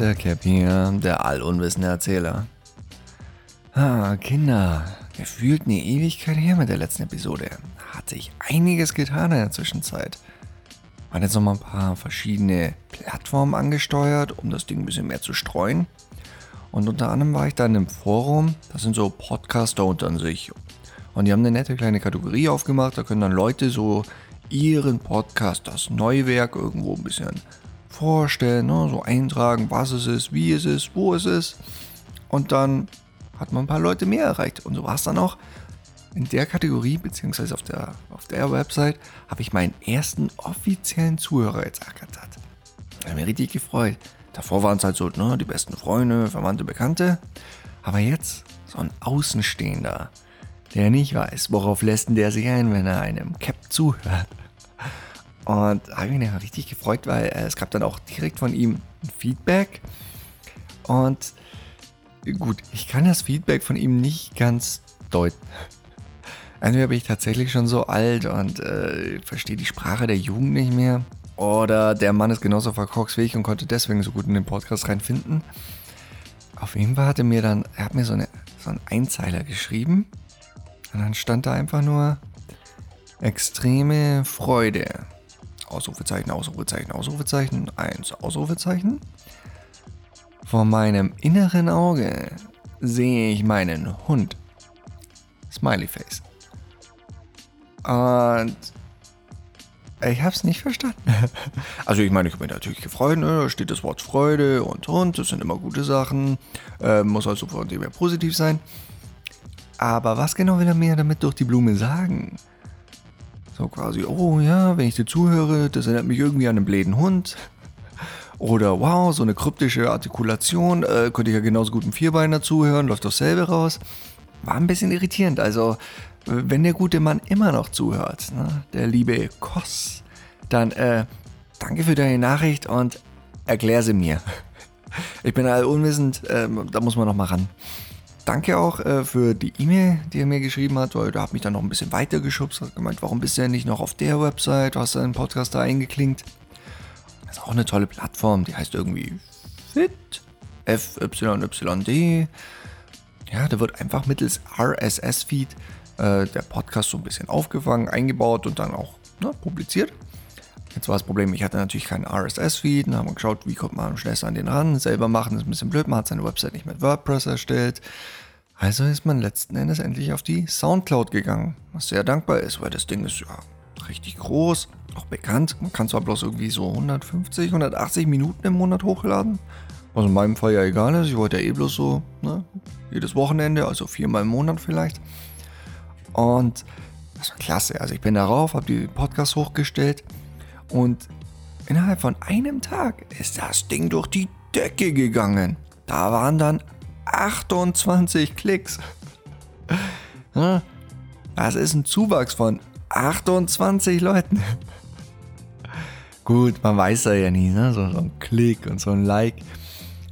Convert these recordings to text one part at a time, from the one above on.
der Cap hier, der allunwissende Erzähler. Ah, Kinder, gefühlt eine Ewigkeit her mit der letzten Episode. Hat sich einiges getan in der Zwischenzeit. Man hat jetzt nochmal ein paar verschiedene Plattformen angesteuert, um das Ding ein bisschen mehr zu streuen. Und unter anderem war ich dann im Forum, das sind so Podcaster unter sich. Und die haben eine nette kleine Kategorie aufgemacht, da können dann Leute so ihren Podcast, das Neuwerk irgendwo ein bisschen vorstellen, ne? so eintragen, was es ist, wie es ist, wo es ist. Und dann hat man ein paar Leute mehr erreicht. Und so war es dann auch. In der Kategorie, beziehungsweise auf der, auf der Website, habe ich meinen ersten offiziellen Zuhörer jetzt ergattert. Ich habe mich richtig gefreut. Davor waren es halt so ne, die besten Freunde, Verwandte, Bekannte. Aber jetzt so ein Außenstehender, der nicht weiß, worauf lässt der sich ein, wenn er einem Cap zuhört. Und habe ich mich richtig gefreut, weil äh, es gab dann auch direkt von ihm Feedback. Und gut, ich kann das Feedback von ihm nicht ganz deuten. Entweder bin ich tatsächlich schon so alt und äh, verstehe die Sprache der Jugend nicht mehr. Oder der Mann ist genauso verkorksfähig und konnte deswegen so gut in den Podcast reinfinden. Auf jeden Fall hatte mir dann, er hat mir so, eine, so einen Einzeiler geschrieben. Und dann stand da einfach nur extreme Freude. Ausrufezeichen, Ausrufezeichen, Ausrufezeichen, eins, Ausrufezeichen. Vor meinem inneren Auge sehe ich meinen Hund. Smiley Face. Und ich hab's nicht verstanden. Also ich meine, ich habe mich natürlich gefreut, ne? da steht das Wort Freude und Hund, das sind immer gute Sachen, äh, muss also von dem her positiv sein. Aber was genau will er mir damit durch die Blume sagen? So quasi, oh ja, wenn ich dir zuhöre, das erinnert mich irgendwie an einen bläden Hund. Oder wow, so eine kryptische Artikulation, äh, könnte ich ja genauso gut einem Vierbeiner zuhören, läuft dasselbe raus. War ein bisschen irritierend. Also, wenn der gute Mann immer noch zuhört, ne, der liebe Koss, dann äh, danke für deine Nachricht und erklär sie mir. Ich bin all unwissend, äh, da muss man noch mal ran. Danke auch äh, für die E-Mail, die er mir geschrieben hat, weil da hat mich dann noch ein bisschen weiter geschubst, hat gemeint, warum bist du denn nicht noch auf der Website, du hast deinen Podcast da eingeklinkt. Das ist auch eine tolle Plattform, die heißt irgendwie Fit, FYYD. Ja, da wird einfach mittels RSS-Feed äh, der Podcast so ein bisschen aufgefangen, eingebaut und dann auch ne, publiziert. Jetzt war das Problem, ich hatte natürlich keinen RSS-Feed. Dann haben wir geschaut, wie kommt man am schnellsten an den ran. Selber machen ist ein bisschen blöd. Man hat seine Website nicht mit WordPress erstellt. Also ist man letzten Endes endlich auf die Soundcloud gegangen. Was sehr dankbar ist, weil das Ding ist ja richtig groß, auch bekannt. Man kann zwar bloß irgendwie so 150, 180 Minuten im Monat hochladen. Was in meinem Fall ja egal ist. Ich wollte ja eh bloß so ne, jedes Wochenende, also viermal im Monat vielleicht. Und das war klasse. Also ich bin darauf, habe die Podcasts hochgestellt und innerhalb von einem Tag ist das Ding durch die Decke gegangen. Da waren dann 28 Klicks. Das ist ein Zuwachs von 28 Leuten. Gut, man weiß ja nie, ne? So, so, ein Klick und so ein Like.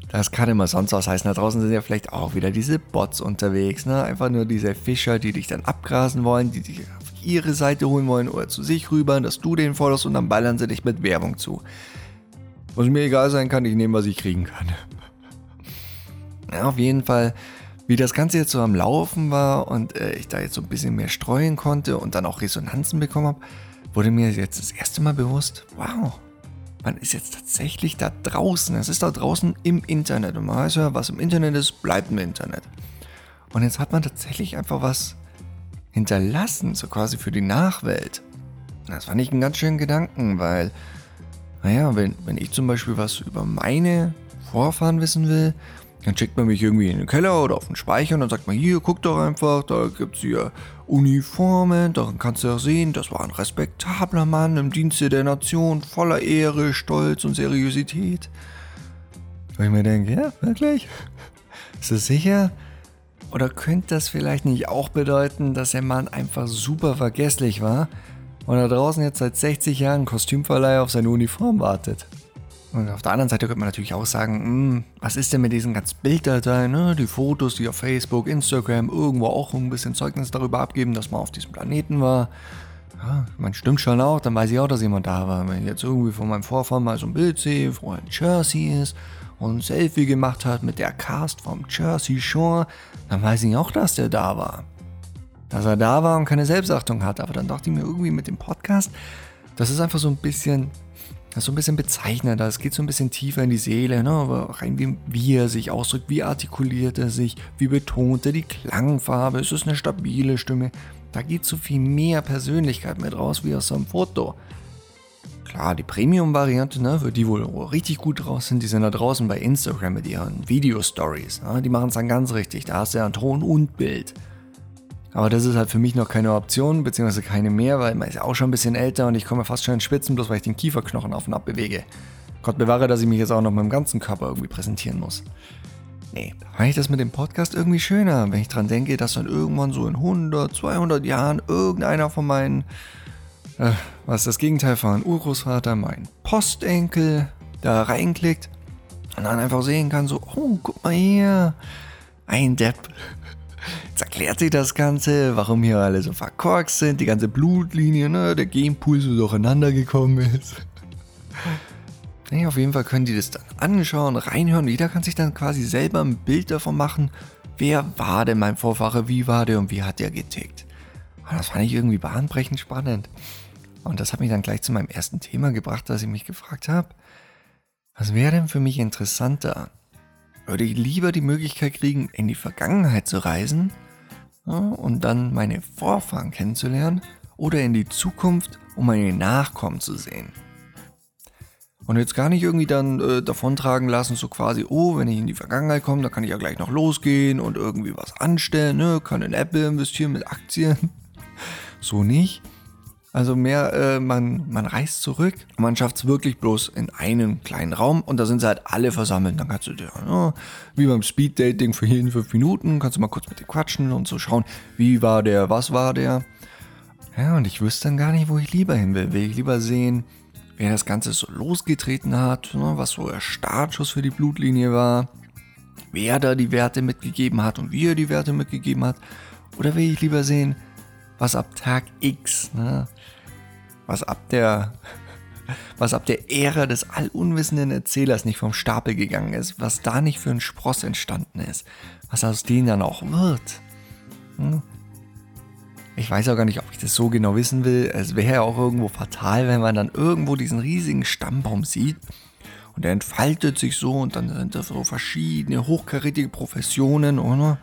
Das kann immer sonst was heißen. Da draußen sind ja vielleicht auch wieder diese Bots unterwegs, ne? Einfach nur diese Fischer, die dich dann abgrasen wollen, die dich ihre Seite holen wollen oder zu sich rüber, dass du den folgst und dann ballern sie dich mit Werbung zu. Was mir egal sein kann, ich nehme, was ich kriegen kann. Ja, auf jeden Fall, wie das Ganze jetzt so am Laufen war und äh, ich da jetzt so ein bisschen mehr streuen konnte und dann auch Resonanzen bekommen habe, wurde mir jetzt das erste Mal bewusst, wow, man ist jetzt tatsächlich da draußen. Es ist da draußen im Internet. Und man weiß ja, was im Internet ist, bleibt im Internet. Und jetzt hat man tatsächlich einfach was hinterlassen, so quasi für die Nachwelt. Das fand ich einen ganz schönen Gedanken, weil, naja, wenn, wenn ich zum Beispiel was über meine Vorfahren wissen will, dann schickt man mich irgendwie in den Keller oder auf den Speicher und dann sagt man, hier, guck doch einfach, da gibt es hier Uniformen, daran kannst du ja sehen, das war ein respektabler Mann im Dienste der Nation, voller Ehre, Stolz und Seriosität. Wo ich mir denke, ja, wirklich? Ist das sicher? Oder könnte das vielleicht nicht auch bedeuten, dass der Mann einfach super vergesslich war und da draußen jetzt seit 60 Jahren Kostümverleih auf seine Uniform wartet? Und auf der anderen Seite könnte man natürlich auch sagen, mh, hm, was ist denn mit diesen ganzen Bilddateien, ne? die Fotos, die auf Facebook, Instagram irgendwo auch ein bisschen Zeugnis darüber abgeben, dass man auf diesem Planeten war. Ja, man stimmt schon auch, dann weiß ich auch, dass jemand da war. Wenn ich jetzt irgendwie von meinem Vorfahren mal so ein Bild sehe, wo ein Jersey ist und ein Selfie gemacht hat mit der Cast vom Jersey Shore, dann weiß ich auch, dass der da war. Dass er da war und keine Selbstachtung hat. Aber dann dachte ich mir irgendwie mit dem Podcast, das ist einfach so ein bisschen, das ist so ein bisschen bezeichnender. Es geht so ein bisschen tiefer in die Seele, ne? rein wie, wie er sich ausdrückt, wie artikuliert er sich, wie betont er die Klangfarbe, ist es eine stabile Stimme. Da geht so viel mehr Persönlichkeit mit raus wie aus so einem Foto. Klar, die Premium-Variante, ne, für die wohl richtig gut draus sind, die sind da draußen bei Instagram mit ihren Video-Stories. Ne, die machen es dann ganz richtig. Da hast du ja Ton und Bild. Aber das ist halt für mich noch keine Option, beziehungsweise keine mehr, weil man ist ja auch schon ein bisschen älter und ich komme fast schon in Spitzen, bloß weil ich den Kieferknochen auf und ab bewege. Gott bewahre, dass ich mich jetzt auch noch mit dem ganzen Körper irgendwie präsentieren muss. Nee, da fand ich das mit dem Podcast irgendwie schöner, wenn ich dran denke, dass dann irgendwann so in 100, 200 Jahren irgendeiner von meinen, äh, was das Gegenteil von Urgroßvater, mein Postenkel, da reinklickt und dann einfach sehen kann, so, oh, guck mal hier, ein Depp Jetzt erklärt sich das Ganze, warum hier alle so verkorkst sind, die ganze Blutlinie, ne, der Genpool so durcheinander gekommen ist. Ja, auf jeden Fall können die das dann anschauen, reinhören. Jeder kann sich dann quasi selber ein Bild davon machen, wer war denn mein Vorfahre, wie war der und wie hat der getickt. Und das fand ich irgendwie bahnbrechend spannend. Und das hat mich dann gleich zu meinem ersten Thema gebracht, dass ich mich gefragt habe, was wäre denn für mich interessanter? würde ich lieber die Möglichkeit kriegen, in die Vergangenheit zu reisen ja, und dann meine Vorfahren kennenzulernen oder in die Zukunft, um meine Nachkommen zu sehen. Und jetzt gar nicht irgendwie dann äh, davontragen lassen, so quasi, oh, wenn ich in die Vergangenheit komme, dann kann ich ja gleich noch losgehen und irgendwie was anstellen, ne? kann in Apple investieren mit Aktien. So nicht, also mehr, äh, man, man reist zurück man schafft es wirklich bloß in einem kleinen Raum und da sind sie halt alle versammelt. Dann kannst du dir, ja, wie beim Speeddating für jeden fünf Minuten, kannst du mal kurz mit dir quatschen und so schauen, wie war der, was war der. Ja, und ich wüsste dann gar nicht, wo ich lieber hin will. Will ich lieber sehen, wer das Ganze so losgetreten hat, ne, was so der Startschuss für die Blutlinie war, wer da die Werte mitgegeben hat und wie er die Werte mitgegeben hat. Oder will ich lieber sehen, was ab Tag X, ne, was ab der was ab der Ära des allunwissenden Erzählers nicht vom Stapel gegangen ist, was da nicht für ein Spross entstanden ist, was aus denen dann auch wird. Hm? Ich weiß auch gar nicht, ob ich das so genau wissen will. Es wäre ja auch irgendwo fatal, wenn man dann irgendwo diesen riesigen Stammbaum sieht und der entfaltet sich so und dann sind da so verschiedene hochkarätige Professionen, oder?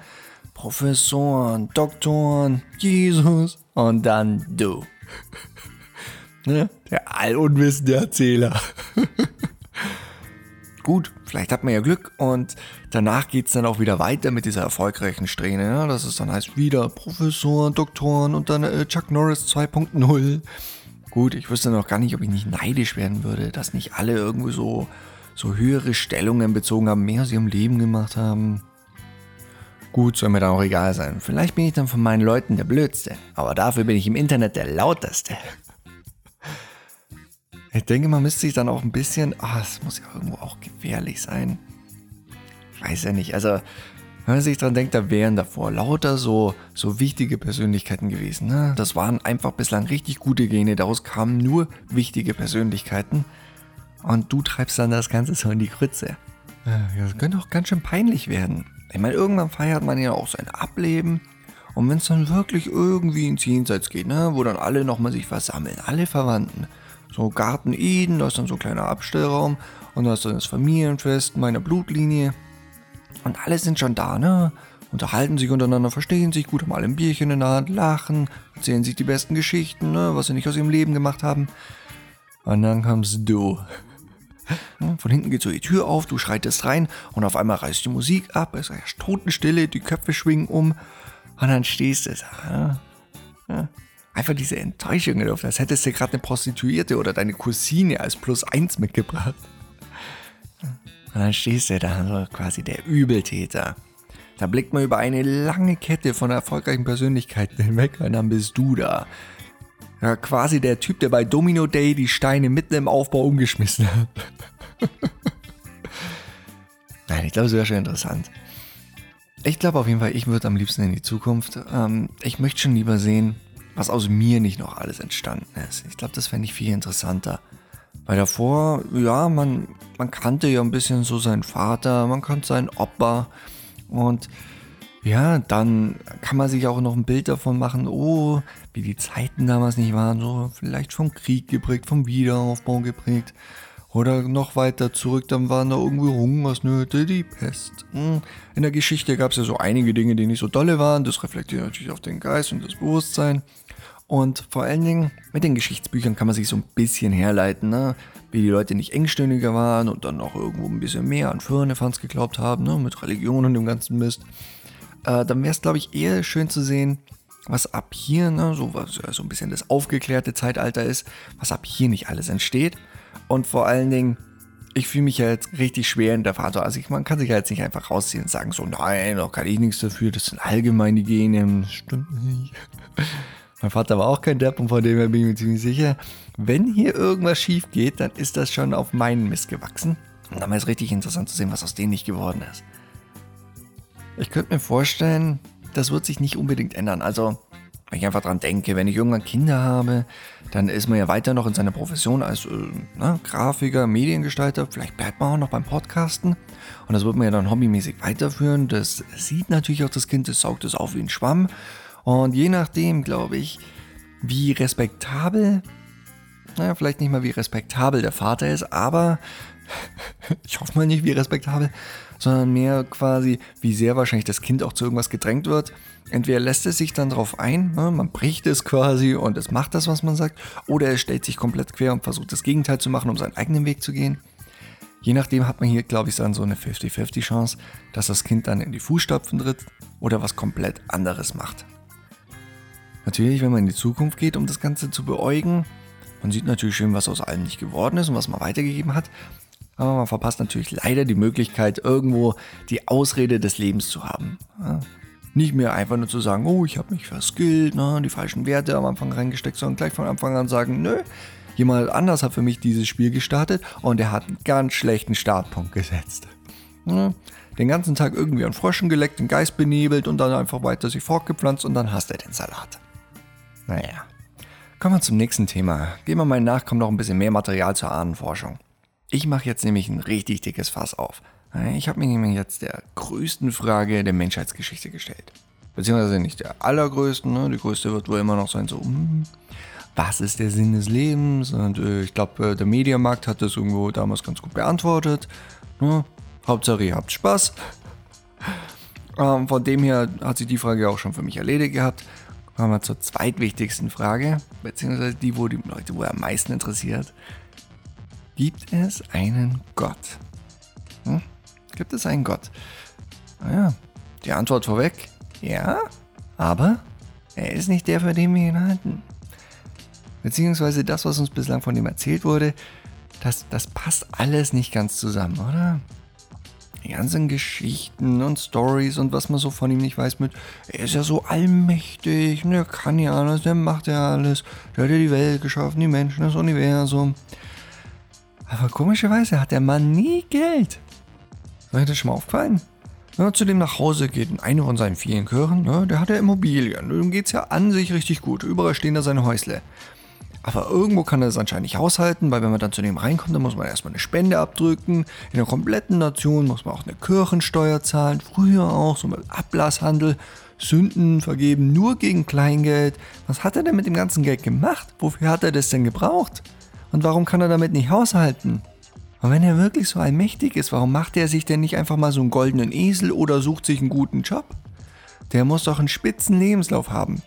Professoren, Doktoren, Jesus und dann du. Ne? Der allunwissende Erzähler. Gut, vielleicht hat man ja Glück und danach geht es dann auch wieder weiter mit dieser erfolgreichen Strähne. Ja? Das ist dann heißt wieder Professoren, Doktoren und dann äh, Chuck Norris 2.0. Gut, ich wüsste noch gar nicht, ob ich nicht neidisch werden würde, dass nicht alle irgendwie so, so höhere Stellungen bezogen haben, mehr aus ihrem Leben gemacht haben. Gut, soll mir dann auch egal sein. Vielleicht bin ich dann von meinen Leuten der Blödste, aber dafür bin ich im Internet der Lauteste. Ich denke, man müsste sich dann auch ein bisschen, ah, oh, es muss ja irgendwo auch gefährlich sein. Ich weiß ja nicht, also wenn man sich dran denkt, da wären davor lauter so, so wichtige Persönlichkeiten gewesen. Ne? Das waren einfach bislang richtig gute Gene, daraus kamen nur wichtige Persönlichkeiten. Und du treibst dann das Ganze so in die Krütze. Das könnte auch ganz schön peinlich werden. Ich meine, irgendwann feiert man ja auch sein Ableben. Und wenn es dann wirklich irgendwie ins Jenseits geht, ne, wo dann alle nochmal sich versammeln, alle Verwandten, so Garten Eden, da ist dann so ein kleiner Abstellraum und da ist dann das Familienfest meiner Blutlinie. Und alle sind schon da, ne? Unterhalten sich untereinander, verstehen sich gut, haben alle ein Bierchen in der Hand, lachen, erzählen sich die besten Geschichten, ne? Was sie nicht aus ihrem Leben gemacht haben. Und dann kommst du. Von hinten geht so die Tür auf, du schreitest rein und auf einmal reißt die Musik ab, es ist Totenstille, die Köpfe schwingen um und dann stehst du da. Ja einfach diese Enttäuschung drauf, als hättest du gerade eine Prostituierte oder deine Cousine als Plus eins mitgebracht. Und dann stehst du da, so quasi der Übeltäter. Da blickt man über eine lange Kette von erfolgreichen Persönlichkeiten hinweg und dann bist du da. Ja, quasi der Typ, der bei Domino Day die Steine mitten im Aufbau umgeschmissen hat. Nein, ich glaube, es wäre schon interessant. Ich glaube auf jeden Fall, ich würde am liebsten in die Zukunft. Ähm, ich möchte schon lieber sehen, was aus mir nicht noch alles entstanden ist. Ich glaube, das fände ich viel interessanter. Weil davor, ja, man, man kannte ja ein bisschen so seinen Vater, man kannte seinen Opa und ja, dann kann man sich auch noch ein Bild davon machen, oh, wie die Zeiten damals nicht waren, so vielleicht vom Krieg geprägt, vom Wiederaufbau geprägt. Oder noch weiter zurück, dann waren da irgendwie Hungersnöte, die Pest. Hm. In der Geschichte gab es ja so einige Dinge, die nicht so dolle waren. Das reflektiert natürlich auf den Geist und das Bewusstsein. Und vor allen Dingen mit den Geschichtsbüchern kann man sich so ein bisschen herleiten, ne? wie die Leute nicht engstirniger waren und dann auch irgendwo ein bisschen mehr an Firnefans geglaubt haben, ne? mit Religion und dem ganzen Mist. Äh, dann wäre es, glaube ich, eher schön zu sehen, was ab hier, ne, so was so ein bisschen das aufgeklärte Zeitalter ist, was ab hier nicht alles entsteht. Und vor allen Dingen, ich fühle mich ja jetzt richtig schwer in der Fahrt. Also ich, man kann sich ja jetzt nicht einfach rausziehen und sagen, so nein, da kann ich nichts dafür, das sind allgemeine Gene. Stimmt nicht. mein Vater war auch kein Depp und von dem her bin ich mir ziemlich sicher, wenn hier irgendwas schief geht, dann ist das schon auf meinen Mist gewachsen. Und dann wäre es richtig interessant zu sehen, was aus denen nicht geworden ist. Ich könnte mir vorstellen, das wird sich nicht unbedingt ändern. Also, wenn ich einfach dran denke, wenn ich irgendwann Kinder habe, dann ist man ja weiter noch in seiner Profession als äh, ne, Grafiker, Mediengestalter. Vielleicht bleibt man auch noch beim Podcasten. Und das wird man ja dann hobbymäßig weiterführen. Das sieht natürlich auch das Kind, das saugt es auf wie ein Schwamm. Und je nachdem, glaube ich, wie respektabel, naja, vielleicht nicht mal wie respektabel der Vater ist, aber ich hoffe mal nicht wie respektabel, sondern mehr quasi, wie sehr wahrscheinlich das Kind auch zu irgendwas gedrängt wird. Entweder lässt es sich dann darauf ein, ne, man bricht es quasi und es macht das, was man sagt, oder es stellt sich komplett quer und versucht das Gegenteil zu machen, um seinen eigenen Weg zu gehen. Je nachdem hat man hier, glaube ich, dann so eine 50-50 Chance, dass das Kind dann in die Fußstapfen tritt oder was komplett anderes macht. Natürlich, wenn man in die Zukunft geht, um das Ganze zu beäugen, man sieht natürlich schön, was aus allem nicht geworden ist und was man weitergegeben hat, aber man verpasst natürlich leider die Möglichkeit, irgendwo die Ausrede des Lebens zu haben. Nicht mehr einfach nur zu sagen, oh, ich habe mich verskillt, ne, die falschen Werte am Anfang reingesteckt, sondern gleich von Anfang an sagen, nö, jemand anders hat für mich dieses Spiel gestartet und er hat einen ganz schlechten Startpunkt gesetzt. Den ganzen Tag irgendwie an Fröschen geleckt, den Geist benebelt und dann einfach weiter sich fortgepflanzt und dann hasst er den Salat. Naja. Kommen wir zum nächsten Thema. Gehen wir mal nach, kommt noch ein bisschen mehr Material zur Ahnenforschung. Ich mache jetzt nämlich ein richtig dickes Fass auf. Ich habe mir nämlich jetzt der größten Frage der Menschheitsgeschichte gestellt. Beziehungsweise nicht der allergrößten, ne? die größte wird wohl immer noch sein, so, hm, was ist der Sinn des Lebens? Und äh, ich glaube, äh, der Mediamarkt hat das irgendwo damals ganz gut beantwortet. Ne? Hauptsache, ihr habt Spaß. Ähm, von dem her hat sich die Frage auch schon für mich erledigt gehabt. Kommen wir zur zweitwichtigsten Frage, beziehungsweise die, wo die Leute wohl am meisten interessiert. Gibt es einen Gott? Hm? Gibt es einen Gott? Naja, die Antwort vorweg, ja, aber er ist nicht der, für den wir ihn halten. Beziehungsweise das, was uns bislang von ihm erzählt wurde, das, das passt alles nicht ganz zusammen, oder? Die ganzen Geschichten und Stories und was man so von ihm nicht weiß mit, er ist ja so allmächtig, der kann ja alles, der macht ja alles, der hat ja die Welt geschaffen, die Menschen, das Universum. Aber komischerweise hat der Mann nie Geld. Seid ihr schon mal aufgefallen? Wenn er zu dem nach Hause geht in eine von seinen vielen Chören, ne, der hat ja Immobilien. Dem geht es ja an sich richtig gut. Überall stehen da seine Häusle. Aber irgendwo kann er das anscheinend nicht haushalten, weil wenn man dann zu dem reinkommt, dann muss man erstmal eine Spende abdrücken. In der kompletten Nation muss man auch eine Kirchensteuer zahlen. Früher auch, so mit Ablasshandel. Sünden vergeben, nur gegen Kleingeld. Was hat er denn mit dem ganzen Geld gemacht? Wofür hat er das denn gebraucht? Und warum kann er damit nicht haushalten? Und wenn er wirklich so allmächtig ist, warum macht er sich denn nicht einfach mal so einen goldenen Esel oder sucht sich einen guten Job? Der muss doch einen spitzen Lebenslauf haben.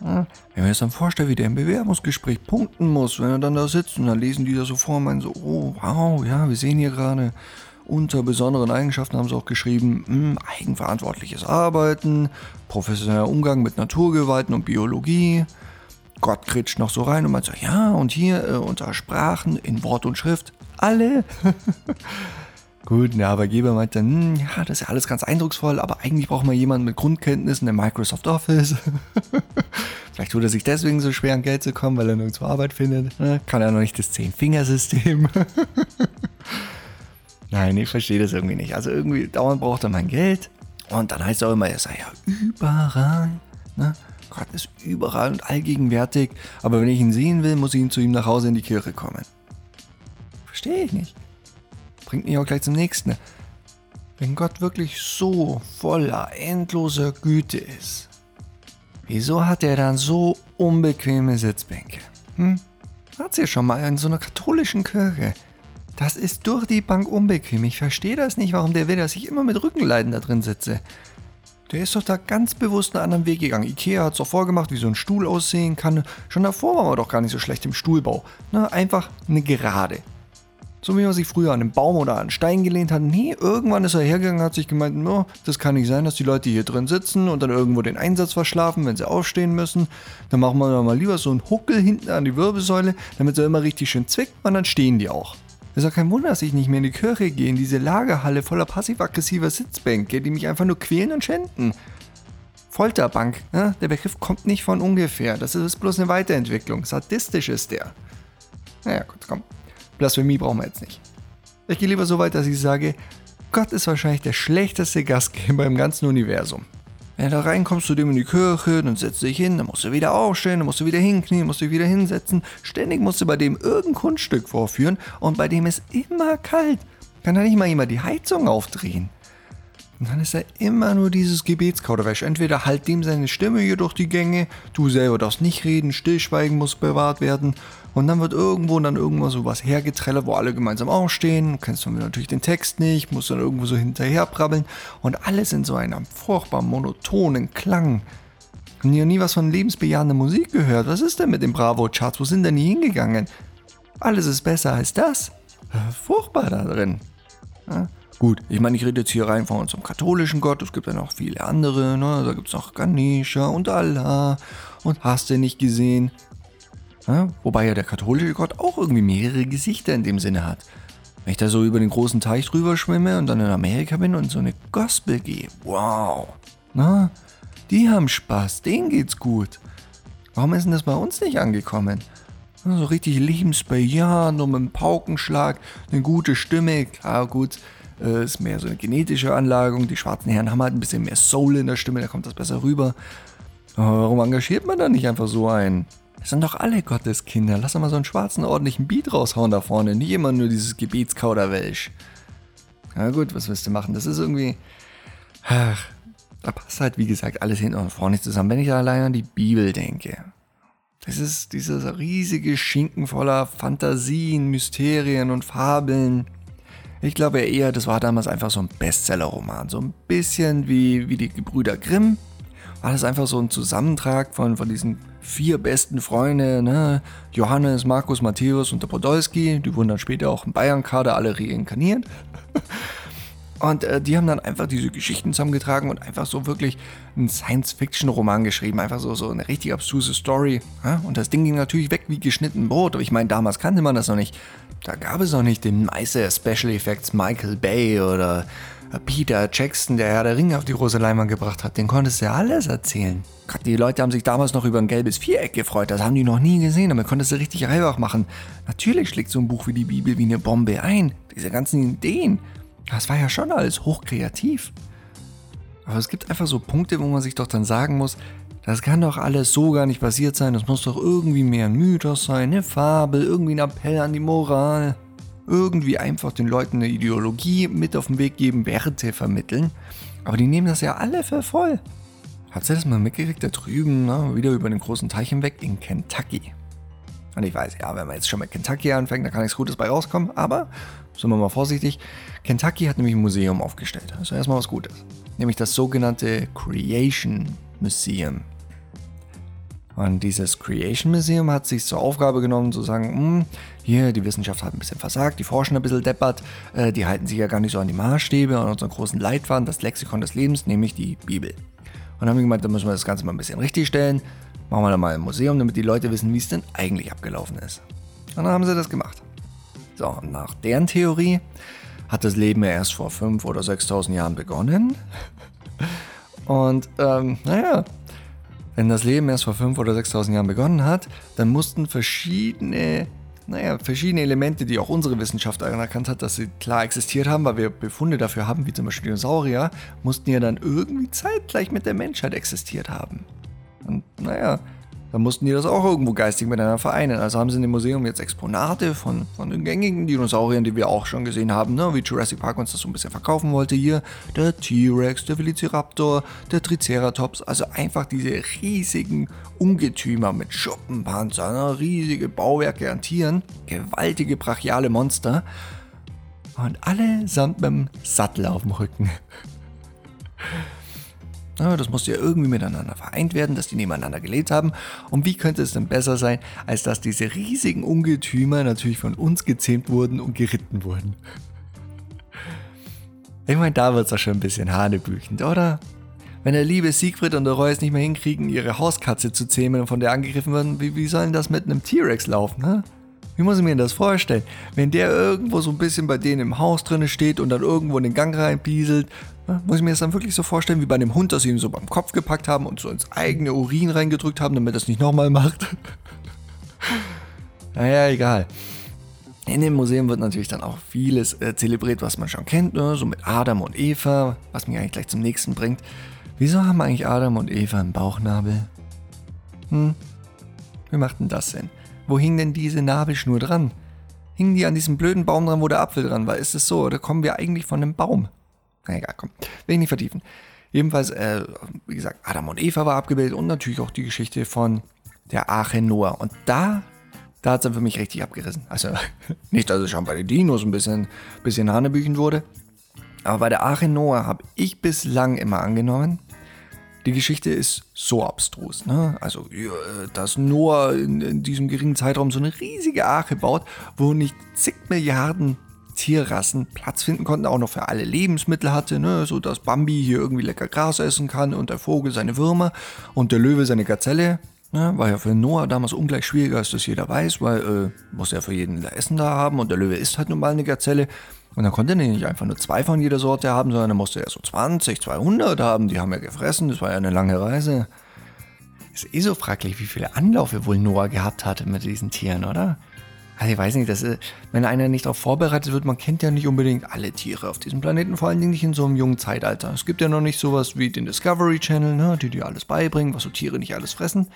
Wenn man sich dann vorstellt, wie der im Bewerbungsgespräch punkten muss, wenn er dann da sitzt und dann lesen die da so vor und meinen so, oh wow, ja, wir sehen hier gerade, unter besonderen Eigenschaften haben sie auch geschrieben, mh, hm, eigenverantwortliches Arbeiten, professioneller Umgang mit Naturgewalten und Biologie, Gott kritscht noch so rein und man sagt, ja, und hier äh, unter Sprachen in Wort und Schrift, alle. Gut, der Arbeitgeber meint dann, hm, ja, das ist ja alles ganz eindrucksvoll, aber eigentlich braucht man jemanden mit Grundkenntnissen in Microsoft Office. Vielleicht tut er sich deswegen so schwer an Geld zu kommen, weil er nirgendwo Arbeit findet. Ne? Kann er noch nicht das Zehn-Fingersystem. Nein, ich verstehe das irgendwie nicht. Also irgendwie dauernd braucht er mein Geld. Und dann heißt es auch immer, er sei ja überall. Ne? Gott ist überall und allgegenwärtig, aber wenn ich ihn sehen will, muss ich ihn zu ihm nach Hause in die Kirche kommen. Verstehe ich nicht. Bringt mich auch gleich zum nächsten. Wenn Gott wirklich so voller endloser Güte ist, wieso hat er dann so unbequeme Sitzbänke? Hm? Hat sie schon mal in so einer katholischen Kirche. Das ist durch die Bank unbequem. Ich verstehe das nicht, warum der will, dass ich immer mit Rückenleiden da drin sitze. Der ist doch da ganz bewusst einen anderen Weg gegangen. Ikea hat es doch vorgemacht, wie so ein Stuhl aussehen kann. Schon davor waren wir doch gar nicht so schlecht im Stuhlbau. Na, einfach eine Gerade. So wie man sich früher an einen Baum oder an einen Stein gelehnt hat. Nee, irgendwann ist er hergegangen und hat sich gemeint, no, das kann nicht sein, dass die Leute hier drin sitzen und dann irgendwo den Einsatz verschlafen, wenn sie aufstehen müssen. Dann machen wir mal lieber so einen Huckel hinten an die Wirbelsäule, damit sie immer richtig schön zwickt und dann stehen die auch. Ist doch kein Wunder, dass ich nicht mehr in die Kirche gehe, in diese Lagerhalle voller passiv-aggressiver Sitzbänke, die mich einfach nur quälen und schänden. Folterbank, ne? der Begriff kommt nicht von ungefähr. Das ist bloß eine Weiterentwicklung. Sadistisch ist der. Naja, gut, komm. Blasphemie brauchen wir jetzt nicht. Ich gehe lieber so weit, dass ich sage, Gott ist wahrscheinlich der schlechteste Gastgeber im ganzen Universum. Wenn du da reinkommst zu dem in die Kirche, dann setzt du dich hin, dann musst du wieder aufstehen, dann musst du wieder hinknien, musst du wieder hinsetzen. Ständig musst du bei dem irgendein Kunststück vorführen und bei dem ist immer kalt. Kann da nicht mal jemand die Heizung aufdrehen? Und dann ist er immer nur dieses Gebetskauderwäsch. Entweder halt dem seine Stimme hier durch die Gänge, du selber darfst nicht reden, Stillschweigen muss bewahrt werden. Und dann wird irgendwo dann irgendwo so was hergetrellert, wo alle gemeinsam aufstehen. Du kennst dann natürlich den Text nicht, musst dann irgendwo so hinterher brabbeln. Und alles in so einem furchtbar monotonen Klang. Und ihr nie was von lebensbejahender Musik gehört. Was ist denn mit den Bravo-Charts? Wo sind denn die hingegangen? Alles ist besser als das. Furchtbar da drin. Ja? Gut, ich meine, ich rede jetzt hier rein von unserem katholischen Gott, es gibt ja noch viele andere, ne? da gibt es noch Ganesha und Allah und hast du nicht gesehen. Ja? Wobei ja der katholische Gott auch irgendwie mehrere Gesichter in dem Sinne hat. Wenn ich da so über den großen Teich drüber schwimme und dann in Amerika bin und so eine Gospel gehe, wow, na, die haben Spaß, denen geht's gut. Warum ist denn das bei uns nicht angekommen? So richtig lebensbejahend und mit einem Paukenschlag, eine gute Stimme, klar gut, äh, ist mehr so eine genetische Anlagung. Die schwarzen Herren haben halt ein bisschen mehr Soul in der Stimme, da kommt das besser rüber. Warum engagiert man da nicht einfach so einen? Das sind doch alle Gotteskinder. Lass doch mal so einen schwarzen ordentlichen Beat raushauen da vorne. Nicht immer nur dieses Gebetskauderwelsch. Na gut, was willst du machen? Das ist irgendwie. Ach, da passt halt, wie gesagt, alles hinten und vorne nicht zusammen. Wenn ich allein an die Bibel denke. Das ist dieser riesige Schinken voller Fantasien, Mysterien und Fabeln. Ich glaube eher, das war damals einfach so ein Bestseller-Roman. So ein bisschen wie, wie die Gebrüder Grimm. War das einfach so ein Zusammentrag von, von diesen vier besten Freunden, ne? Johannes, Markus, Matthäus und der Podolski. Die wurden dann später auch im Bayern-Kader alle reinkarniert. Und äh, die haben dann einfach diese Geschichten zusammengetragen und einfach so wirklich einen Science-Fiction-Roman geschrieben. Einfach so, so eine richtig abstruse Story. Ja? Und das Ding ging natürlich weg wie geschnitten Brot. Aber ich meine, damals kannte man das noch nicht. Da gab es noch nicht den Meister Special Effects Michael Bay oder Peter Jackson, der Herr der Ringe auf die große Leinwand gebracht hat. Den konntest du ja alles erzählen. Die Leute haben sich damals noch über ein gelbes Viereck gefreut. Das haben die noch nie gesehen. Damit konntest du richtig Reibach machen. Natürlich schlägt so ein Buch wie die Bibel wie eine Bombe ein. Diese ganzen Ideen. Das war ja schon alles hochkreativ. Aber es gibt einfach so Punkte, wo man sich doch dann sagen muss, das kann doch alles so gar nicht passiert sein. Das muss doch irgendwie mehr ein Mythos sein, eine Fabel, irgendwie ein Appell an die Moral. Irgendwie einfach den Leuten eine Ideologie mit auf den Weg geben, Werte vermitteln. Aber die nehmen das ja alle für voll. Hat sie das mal mitgekriegt, da drüben, ne, wieder über den großen Teich hinweg in Kentucky? Und ich weiß, ja, wenn man jetzt schon mit Kentucky anfängt, da kann nichts Gutes bei rauskommen, aber sind wir mal vorsichtig. Kentucky hat nämlich ein Museum aufgestellt. Also erstmal was Gutes. Nämlich das sogenannte Creation Museum. Und dieses Creation Museum hat sich zur Aufgabe genommen, zu sagen, hm, hier, die Wissenschaft hat ein bisschen versagt, die forschen ein bisschen deppert, äh, die halten sich ja gar nicht so an die Maßstäbe, an unseren großen Leitfaden, das Lexikon des Lebens, nämlich die Bibel. Und haben wir gemeint, da müssen wir das Ganze mal ein bisschen richtig stellen. Machen wir da mal ein Museum, damit die Leute wissen, wie es denn eigentlich abgelaufen ist. Und dann haben sie das gemacht. So, nach deren Theorie hat das Leben ja erst vor 5.000 oder 6.000 Jahren begonnen. Und ähm, naja, wenn das Leben erst vor 5.000 oder 6.000 Jahren begonnen hat, dann mussten verschiedene, naja, verschiedene Elemente, die auch unsere Wissenschaft anerkannt hat, dass sie klar existiert haben, weil wir Befunde dafür haben, wie zum Beispiel Dinosaurier, mussten ja dann irgendwie zeitgleich mit der Menschheit existiert haben. Und naja, dann mussten die das auch irgendwo geistig miteinander vereinen. Also haben sie in dem Museum jetzt Exponate von, von den gängigen Dinosauriern, die wir auch schon gesehen haben, ne? wie Jurassic Park uns das so ein bisschen verkaufen wollte. Hier der T-Rex, der Velociraptor, der Triceratops. Also einfach diese riesigen Ungetümer mit Schuppenpanzer, ne? riesige Bauwerke an Tieren, gewaltige brachiale Monster. Und alle samt mit dem Sattel auf dem Rücken. Das musste ja irgendwie miteinander vereint werden, dass die nebeneinander gelebt haben. Und wie könnte es denn besser sein, als dass diese riesigen Ungetümer natürlich von uns gezähmt wurden und geritten wurden? Ich meine, da wird es doch schon ein bisschen hanebüchend, oder? Wenn der liebe Siegfried und der Roy es nicht mehr hinkriegen, ihre Hauskatze zu zähmen und von der angegriffen werden, wie, wie soll denn das mit einem T-Rex laufen, ne? Wie muss ich mir das vorstellen? Wenn der irgendwo so ein bisschen bei denen im Haus drinne steht und dann irgendwo in den Gang reinpieselt, muss ich mir das dann wirklich so vorstellen, wie bei dem Hund, dass sie ihn so beim Kopf gepackt haben und so ins eigene Urin reingedrückt haben, damit er es nicht nochmal macht? naja, egal. In dem Museum wird natürlich dann auch vieles äh, zelebriert, was man schon kennt, ne? so mit Adam und Eva, was mich eigentlich gleich zum nächsten bringt. Wieso haben eigentlich Adam und Eva einen Bauchnabel? Hm? Wie macht denn das denn? Wo hing denn diese Nabelschnur dran? Hingen die an diesem blöden Baum dran, wo der Apfel dran war? Ist es so? Oder kommen wir eigentlich von einem Baum? Na egal, komm. Will ich nicht vertiefen. Jedenfalls, äh, wie gesagt, Adam und Eva war abgebildet und natürlich auch die Geschichte von der Arche Noah. Und da, da hat es dann für mich richtig abgerissen. Also nicht, dass es schon bei den Dinos ein bisschen, bisschen Hanebüchen wurde. Aber bei der Arche Noah habe ich bislang immer angenommen, die Geschichte ist so abstrus. Ne? Also, dass Noah in, in, diesem geringen Zeitraum so eine riesige Arche baut, wo nicht zig Milliarden Tierrassen Platz finden konnten, auch noch für alle Lebensmittel hatte, ne? so dass Bambi hier irgendwie lecker Gras essen kann und der Vogel seine Würmer und der Löwe seine Gazelle. Ne? War ja für Noah damals ungleich schwieriger, als das jeder weiß, weil äh, muss ja für jeden Essen da haben und der Löwe isst halt nun mal eine Gazelle. Und dann konnte er nicht einfach nur zwei von jeder Sorte haben, sondern er musste ja so 20, 200 haben. Die haben ja gefressen, das war ja eine lange Reise. Ist eh so fraglich, wie viele Anläufe wohl Noah gehabt hatte mit diesen Tieren, oder? Also ich weiß nicht, das ist, wenn einer nicht darauf vorbereitet wird, man kennt ja nicht unbedingt alle Tiere auf diesem Planeten, vor allen Dingen nicht in so einem jungen Zeitalter. Es gibt ja noch nicht sowas wie den Discovery Channel, ne, die dir alles beibringen, was so Tiere nicht alles fressen.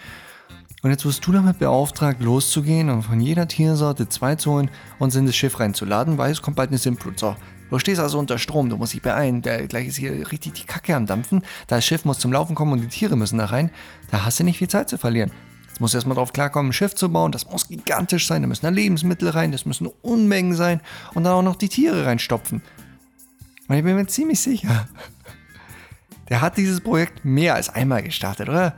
Und jetzt wirst du damit beauftragt, loszugehen und von jeder Tiersorte zwei zu holen und in das Schiff reinzuladen, weil es kommt bald eine Sintflut. So, du stehst also unter Strom, du musst dich beeilen, der gleich ist hier richtig die Kacke am Dampfen, das Schiff muss zum Laufen kommen und die Tiere müssen da rein, da hast du nicht viel Zeit zu verlieren. Jetzt musst du erstmal drauf klarkommen, ein Schiff zu bauen, das muss gigantisch sein, da müssen da Lebensmittel rein, das müssen Unmengen sein und dann auch noch die Tiere reinstopfen. Und ich bin mir ziemlich sicher, der hat dieses Projekt mehr als einmal gestartet, oder?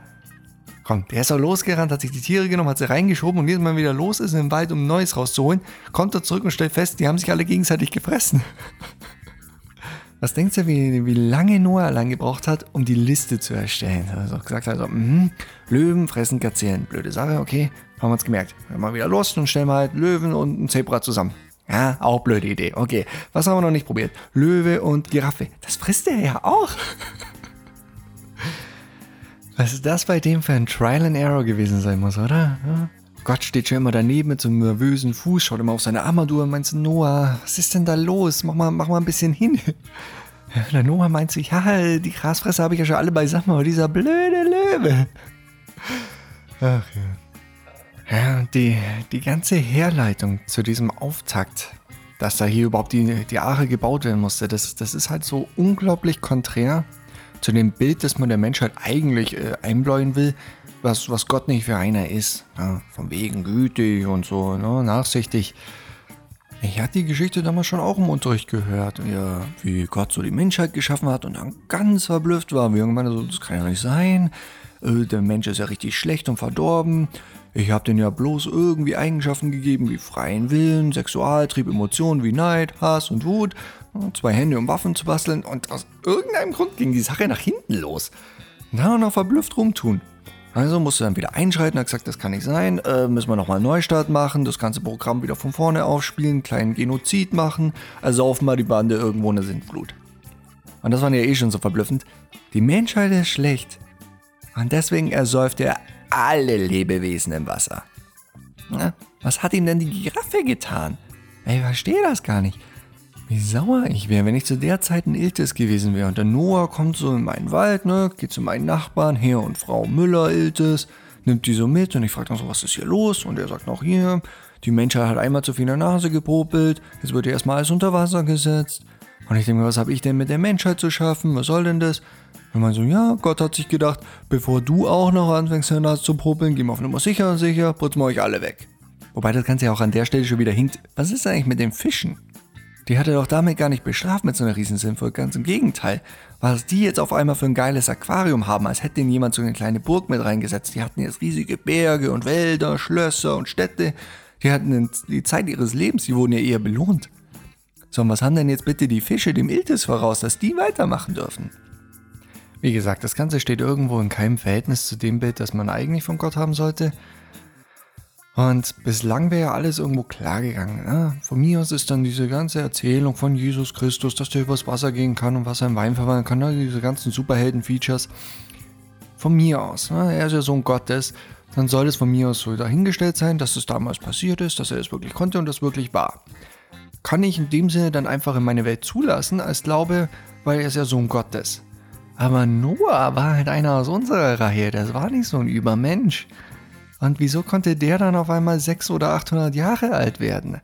Komm, der ist auch losgerannt, hat sich die Tiere genommen, hat sie reingeschoben und jedes Mal wieder los ist im Wald, um Neues rauszuholen, kommt er zurück und stellt fest, die haben sich alle gegenseitig gefressen. Was denkst du, wie, wie lange Noah allein gebraucht hat, um die Liste zu erstellen? Also gesagt hat, also, mh, Löwen fressen Gazellen. Blöde Sache, okay, haben wir uns gemerkt. Wir mal wieder los und stellen mal halt Löwen und ein Zebra zusammen. Ja, auch blöde Idee. Okay, was haben wir noch nicht probiert? Löwe und Giraffe. Das frisst er ja auch. Was ist das bei dem für ein Trial and Error gewesen sein muss, oder? Ja? Gott steht schon immer daneben mit so einem nervösen Fuß, schaut immer auf seine Armadur und meint Noah, was ist denn da los? Mach mal, mach mal ein bisschen hin. Ja, der Noah meint sich, ja, die Grasfresser habe ich ja schon alle beisammen, aber dieser blöde Löwe. Ach ja. Ja, die, die ganze Herleitung zu diesem Auftakt, dass da hier überhaupt die, die Aare gebaut werden musste, das, das ist halt so unglaublich konträr zu dem Bild, das man der Menschheit eigentlich äh, einbläuen will, was, was Gott nicht für einer ist. Ja, von wegen gütig und so, ne, nachsichtig. Ich hatte die Geschichte damals schon auch im Unterricht gehört, ja, wie Gott so die Menschheit geschaffen hat und dann ganz verblüfft war. Wie irgendwann so, das kann ja nicht sein. Äh, der Mensch ist ja richtig schlecht und verdorben. Ich habe denen ja bloß irgendwie Eigenschaften gegeben wie freien Willen, Sexualtrieb, Emotionen wie Neid, Hass und Wut zwei Hände, um Waffen zu basteln und aus irgendeinem Grund ging die Sache nach hinten los. Na, noch verblüfft rumtun. Also musste dann wieder einschreiten, hat gesagt, das kann nicht sein, äh, müssen wir nochmal einen Neustart machen, das ganze Programm wieder von vorne aufspielen, kleinen Genozid machen, also offenbar die Bande irgendwo eine Sintflut. Und das war ja eh schon so verblüffend. Die Menschheit ist schlecht. Und deswegen ersäuft er alle Lebewesen im Wasser. Na, was hat ihm denn die Giraffe getan? Ich verstehe das gar nicht. Wie sauer ich wäre, wenn ich zu der Zeit ein Iltis gewesen wäre. Und der Noah kommt so in meinen Wald, ne, geht zu meinen Nachbarn, Herr und Frau Müller Iltis, nimmt die so mit und ich frage dann so, was ist hier los? Und er sagt noch hier, die Menschheit hat einmal zu viel in der Nase gepopelt, jetzt wird erstmal alles unter Wasser gesetzt. Und ich denke mir, was habe ich denn mit der Menschheit zu schaffen? Was soll denn das? Und man so, ja, Gott hat sich gedacht, bevor du auch noch anfängst, Nase zu popeln, gehen wir auf Nummer sicher und sicher, putzen wir euch alle weg. Wobei das Ganze ja auch an der Stelle schon wieder hinkt. Was ist eigentlich mit den Fischen? Die hat er doch damit gar nicht bestraft mit so einer riesen Sinnvoll. Ganz im Gegenteil. Was die jetzt auf einmal für ein geiles Aquarium haben, als hätte ihnen jemand so eine kleine Burg mit reingesetzt. Die hatten jetzt riesige Berge und Wälder, Schlösser und Städte. Die hatten die Zeit ihres Lebens, die wurden ja eher belohnt. So, und was haben denn jetzt bitte die Fische dem Iltis voraus, dass die weitermachen dürfen? Wie gesagt, das Ganze steht irgendwo in keinem Verhältnis zu dem Bild, das man eigentlich von Gott haben sollte. Und bislang wäre ja alles irgendwo klar gegangen. Ne? Von mir aus ist dann diese ganze Erzählung von Jesus Christus, dass der übers Wasser gehen kann und Wasser in Wein verwandeln kann, ne? diese ganzen Superhelden-Features. Von mir aus. Ne? Er ist ja Sohn Gottes. Dann soll es von mir aus so dahingestellt sein, dass es damals passiert ist, dass er es wirklich konnte und das wirklich war. Kann ich in dem Sinne dann einfach in meine Welt zulassen, als Glaube, weil er ist ja Sohn Gottes. Aber Noah war halt einer aus unserer Reihe, das war nicht so ein Übermensch. Und wieso konnte der dann auf einmal 600 oder 800 Jahre alt werden?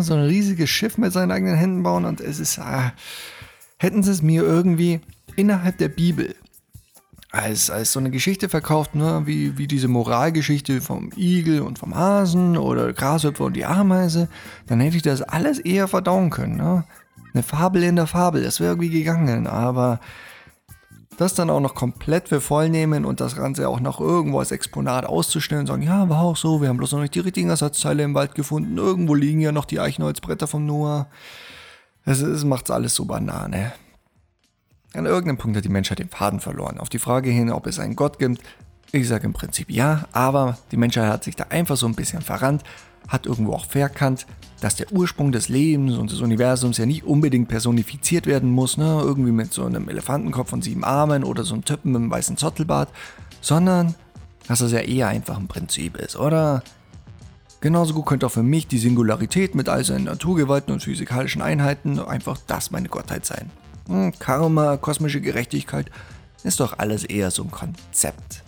So ein riesiges Schiff mit seinen eigenen Händen bauen und es ist... Ah, hätten sie es mir irgendwie innerhalb der Bibel als, als so eine Geschichte verkauft, ne? wie, wie diese Moralgeschichte vom Igel und vom Hasen oder Grashüpfer und die Ameise, dann hätte ich das alles eher verdauen können. Ne? Eine Fabel in der Fabel, das wäre irgendwie gegangen, aber das dann auch noch komplett für voll nehmen und das Ganze auch noch irgendwo als Exponat auszustellen und sagen, ja, war auch so, wir haben bloß noch nicht die richtigen Ersatzteile im Wald gefunden, irgendwo liegen ja noch die Eichenholzbretter vom Noah. Es, es macht's alles so Banane. An irgendeinem Punkt hat die Menschheit den Faden verloren. Auf die Frage hin, ob es einen Gott gibt, ich sage im Prinzip ja, aber die Menschheit hat sich da einfach so ein bisschen verrannt, hat irgendwo auch verkannt, dass der Ursprung des Lebens und des Universums ja nicht unbedingt personifiziert werden muss, ne? irgendwie mit so einem Elefantenkopf und sieben Armen oder so einem Typen mit einem weißen Zottelbart, sondern dass das ja eher einfach ein Prinzip ist, oder? Genauso gut könnte auch für mich die Singularität mit all seinen Naturgewalten und physikalischen Einheiten einfach das meine Gottheit sein. Hm, Karma, kosmische Gerechtigkeit, ist doch alles eher so ein Konzept.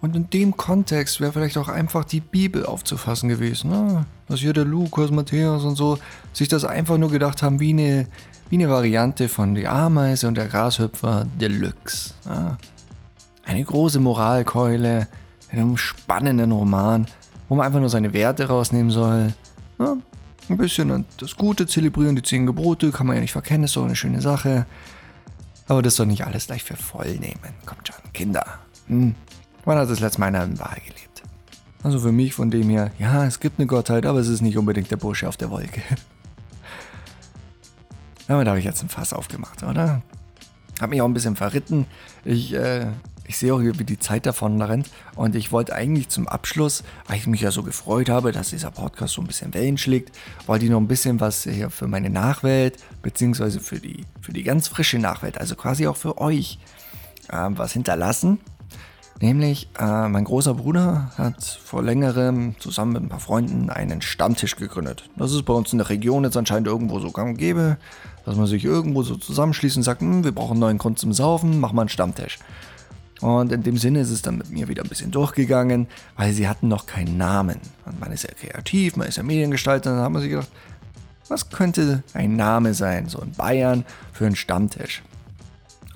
Und in dem Kontext wäre vielleicht auch einfach die Bibel aufzufassen gewesen. Ne? Dass hier der Lukas, Matthäus und so sich das einfach nur gedacht haben wie eine, wie eine Variante von die Ameise und der Grashüpfer Deluxe. Ne? Eine große Moralkeule in einem spannenden Roman, wo man einfach nur seine Werte rausnehmen soll. Ne? Ein bisschen das Gute zelebrieren, die zehn Gebote, kann man ja nicht verkennen, ist doch eine schöne Sache. Aber das soll nicht alles gleich für voll nehmen. Kommt schon, Kinder. Hm. Wann hat das letzte Mal in einer Wahl gelebt? Also für mich von dem her, ja, es gibt eine Gottheit, aber es ist nicht unbedingt der Bursche auf der Wolke. Damit habe ich jetzt ein Fass aufgemacht, oder? Hab mich auch ein bisschen verritten. Ich, äh, ich sehe auch, wie die Zeit davon rennt. Und ich wollte eigentlich zum Abschluss, weil ich mich ja so gefreut habe, dass dieser Podcast so ein bisschen Wellen schlägt, wollte ich noch ein bisschen was hier für meine Nachwelt, beziehungsweise für die, für die ganz frische Nachwelt, also quasi auch für euch, äh, was hinterlassen. Nämlich, äh, mein großer Bruder hat vor längerem zusammen mit ein paar Freunden einen Stammtisch gegründet. Das ist bei uns in der Region jetzt anscheinend irgendwo so gang und gäbe, dass man sich irgendwo so zusammenschließt und sagt, hm, wir brauchen einen neuen Grund zum Saufen, mach mal einen Stammtisch. Und in dem Sinne ist es dann mit mir wieder ein bisschen durchgegangen, weil sie hatten noch keinen Namen. Und man ist ja kreativ, man ist ja Mediengestalter, dann hat man sich gedacht, was könnte ein Name sein, so in Bayern für einen Stammtisch?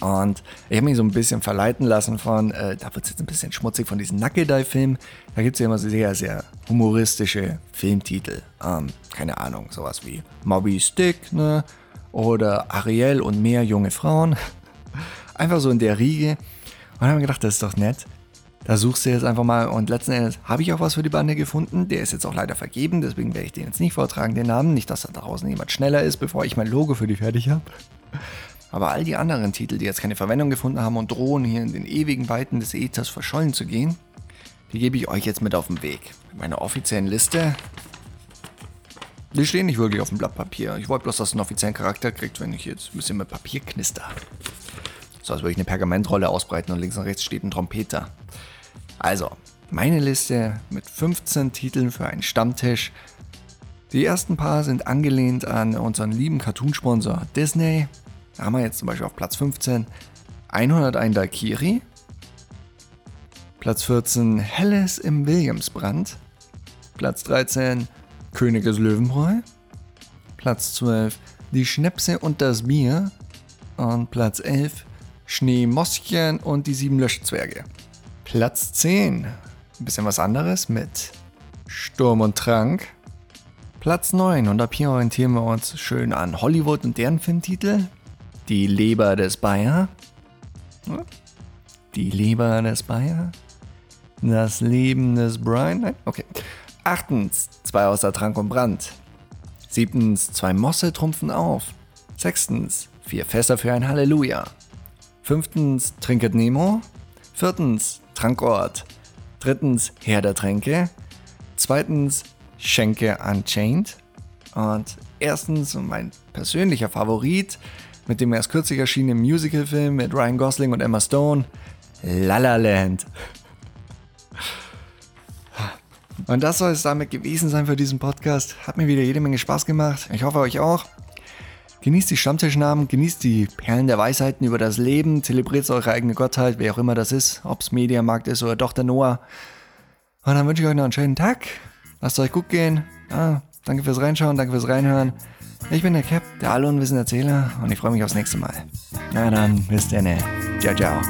Und ich habe mich so ein bisschen verleiten lassen von, äh, da wird es jetzt ein bisschen schmutzig von diesen Nackedei-Filmen. Da gibt es ja immer sehr, sehr humoristische Filmtitel. Ähm, keine Ahnung, sowas wie Moby Stick, ne? Oder Ariel und mehr junge Frauen. Einfach so in der Riege. Und dann haben wir gedacht, das ist doch nett. Da suchst du jetzt einfach mal und letzten Endes habe ich auch was für die Bande gefunden. Der ist jetzt auch leider vergeben, deswegen werde ich den jetzt nicht vortragen, den Namen. Nicht, dass da draußen jemand schneller ist, bevor ich mein Logo für die fertig habe. Aber all die anderen Titel, die jetzt keine Verwendung gefunden haben und drohen hier in den ewigen Weiten des Äthers verschollen zu gehen, die gebe ich euch jetzt mit auf den Weg. Mit meiner offiziellen Liste. Die stehen nicht wirklich auf dem Blatt Papier. Ich wollte bloß, dass es einen offiziellen Charakter kriegt, wenn ich jetzt ein bisschen mit Papier knister. So als würde ich eine Pergamentrolle ausbreiten und links und rechts steht ein Trompeter. Also, meine Liste mit 15 Titeln für einen Stammtisch. Die ersten paar sind angelehnt an unseren lieben Cartoonsponsor Disney. Da haben wir jetzt zum Beispiel auf Platz 15 101 Daikiri. Platz 14 Helles im Williamsbrand. Platz 13 König des Löwenbräu. Platz 12 Die Schnäpse und das Bier. Und Platz 11 Schneemoschen und die sieben Löschzwerge. Platz 10 ein bisschen was anderes mit Sturm und Trank. Platz 9 und ab hier orientieren wir uns schön an Hollywood und deren Filmtitel. Die Leber des Bayer. Die Leber des Bayer. Das Leben des Brian. Nein? Okay. Achtens, zwei außer Trank und Brand. Siebtens, zwei Mosse trumpfen auf. Sechstens, vier Fässer für ein Halleluja. Fünftens, Trinket Nemo. Viertens, Trankort. Drittens, Herr der Tränke. Zweitens, Schenke Unchained. Und erstens, mein persönlicher Favorit, mit dem erst kürzlich erschienenen Musicalfilm mit Ryan Gosling und Emma Stone, La La Land. Und das soll es damit gewesen sein für diesen Podcast. Hat mir wieder jede Menge Spaß gemacht. Ich hoffe euch auch. Genießt die Stammtischnamen, genießt die Perlen der Weisheiten über das Leben, zelebriert eure eigene Gottheit, wer auch immer das ist, ob es Mediamarkt ist oder doch der Noah. Und dann wünsche ich euch noch einen schönen Tag. Lasst euch gut gehen. Ja, danke fürs Reinschauen, danke fürs Reinhören. Ich bin der Cap, der Allunwissen Erzähler und ich freue mich aufs nächste Mal. Na dann, bis dann. Ciao, ciao.